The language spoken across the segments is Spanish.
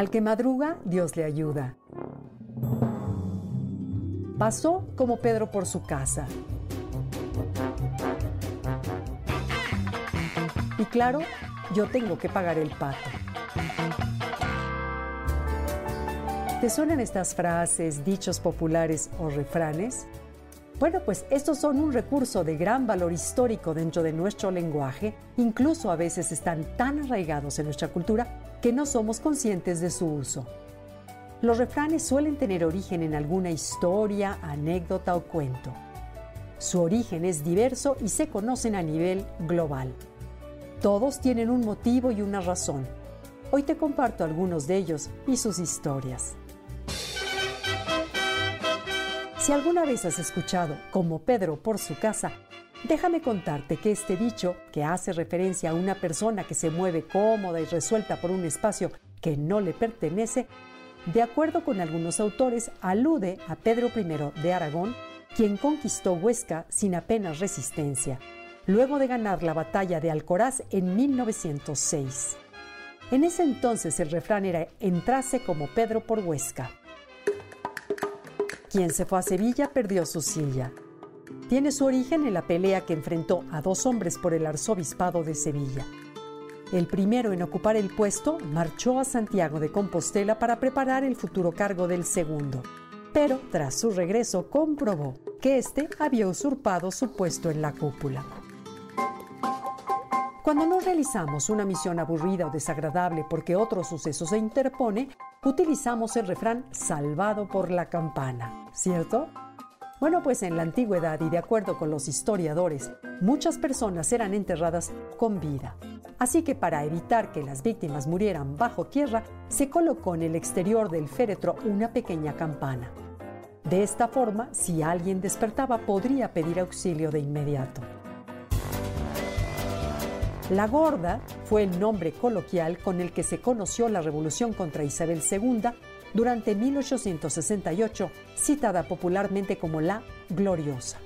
Al que madruga, Dios le ayuda. Pasó como Pedro por su casa. Y claro, yo tengo que pagar el pato. ¿Te suenan estas frases, dichos populares o refranes? Bueno, pues estos son un recurso de gran valor histórico dentro de nuestro lenguaje, incluso a veces están tan arraigados en nuestra cultura que no somos conscientes de su uso. Los refranes suelen tener origen en alguna historia, anécdota o cuento. Su origen es diverso y se conocen a nivel global. Todos tienen un motivo y una razón. Hoy te comparto algunos de ellos y sus historias. Si alguna vez has escuchado como Pedro por su casa, Déjame contarte que este dicho, que hace referencia a una persona que se mueve cómoda y resuelta por un espacio que no le pertenece, de acuerdo con algunos autores, alude a Pedro I de Aragón, quien conquistó Huesca sin apenas resistencia, luego de ganar la batalla de Alcoraz en 1906. En ese entonces el refrán era entrase como Pedro por Huesca. Quien se fue a Sevilla perdió su silla tiene su origen en la pelea que enfrentó a dos hombres por el arzobispado de Sevilla. El primero en ocupar el puesto marchó a Santiago de Compostela para preparar el futuro cargo del segundo, pero tras su regreso comprobó que éste había usurpado su puesto en la cúpula. Cuando no realizamos una misión aburrida o desagradable porque otro suceso se interpone, utilizamos el refrán salvado por la campana, ¿cierto? Bueno, pues en la antigüedad y de acuerdo con los historiadores, muchas personas eran enterradas con vida. Así que para evitar que las víctimas murieran bajo tierra, se colocó en el exterior del féretro una pequeña campana. De esta forma, si alguien despertaba, podría pedir auxilio de inmediato. La Gorda fue el nombre coloquial con el que se conoció la revolución contra Isabel II durante 1868, citada popularmente como la Gloriosa.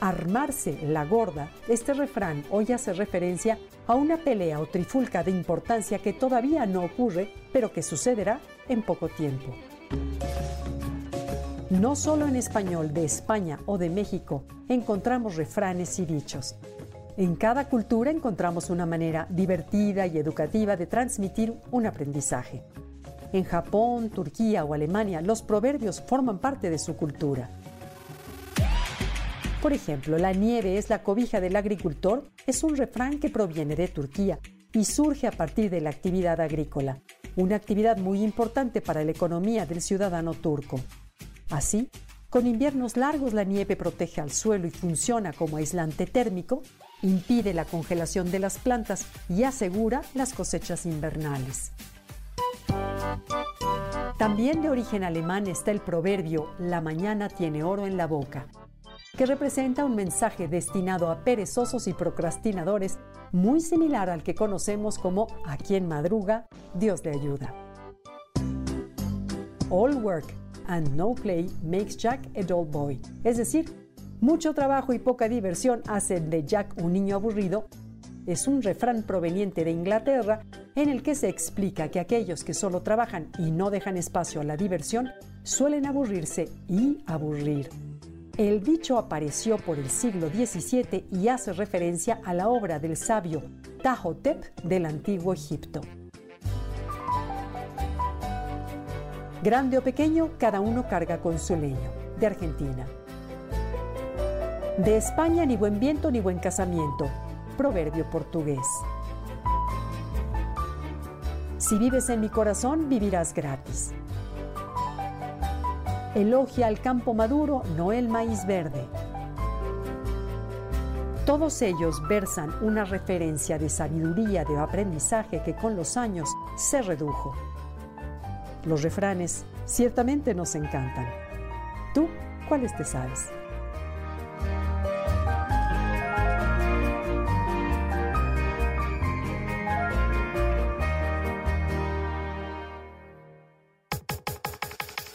Armarse la gorda, este refrán hoy hace referencia a una pelea o trifulca de importancia que todavía no ocurre, pero que sucederá en poco tiempo. No solo en español de España o de México encontramos refranes y dichos. En cada cultura encontramos una manera divertida y educativa de transmitir un aprendizaje. En Japón, Turquía o Alemania, los proverbios forman parte de su cultura. Por ejemplo, la nieve es la cobija del agricultor es un refrán que proviene de Turquía y surge a partir de la actividad agrícola, una actividad muy importante para la economía del ciudadano turco. Así, con inviernos largos la nieve protege al suelo y funciona como aislante térmico, impide la congelación de las plantas y asegura las cosechas invernales. También de origen alemán está el proverbio La mañana tiene oro en la boca, que representa un mensaje destinado a perezosos y procrastinadores muy similar al que conocemos como a quien madruga, Dios le ayuda. All work and no play makes Jack a dull boy, es decir, mucho trabajo y poca diversión hacen de Jack un niño aburrido es un refrán proveniente de Inglaterra en el que se explica que aquellos que solo trabajan y no dejan espacio a la diversión suelen aburrirse y aburrir. El dicho apareció por el siglo XVII y hace referencia a la obra del sabio Tahotep del antiguo Egipto. Grande o pequeño, cada uno carga con su leño. De Argentina. De España ni buen viento ni buen casamiento proverbio portugués. Si vives en mi corazón, vivirás gratis. Elogia al campo maduro, no el maíz verde. Todos ellos versan una referencia de sabiduría, de aprendizaje que con los años se redujo. Los refranes ciertamente nos encantan. ¿Tú cuáles te sabes?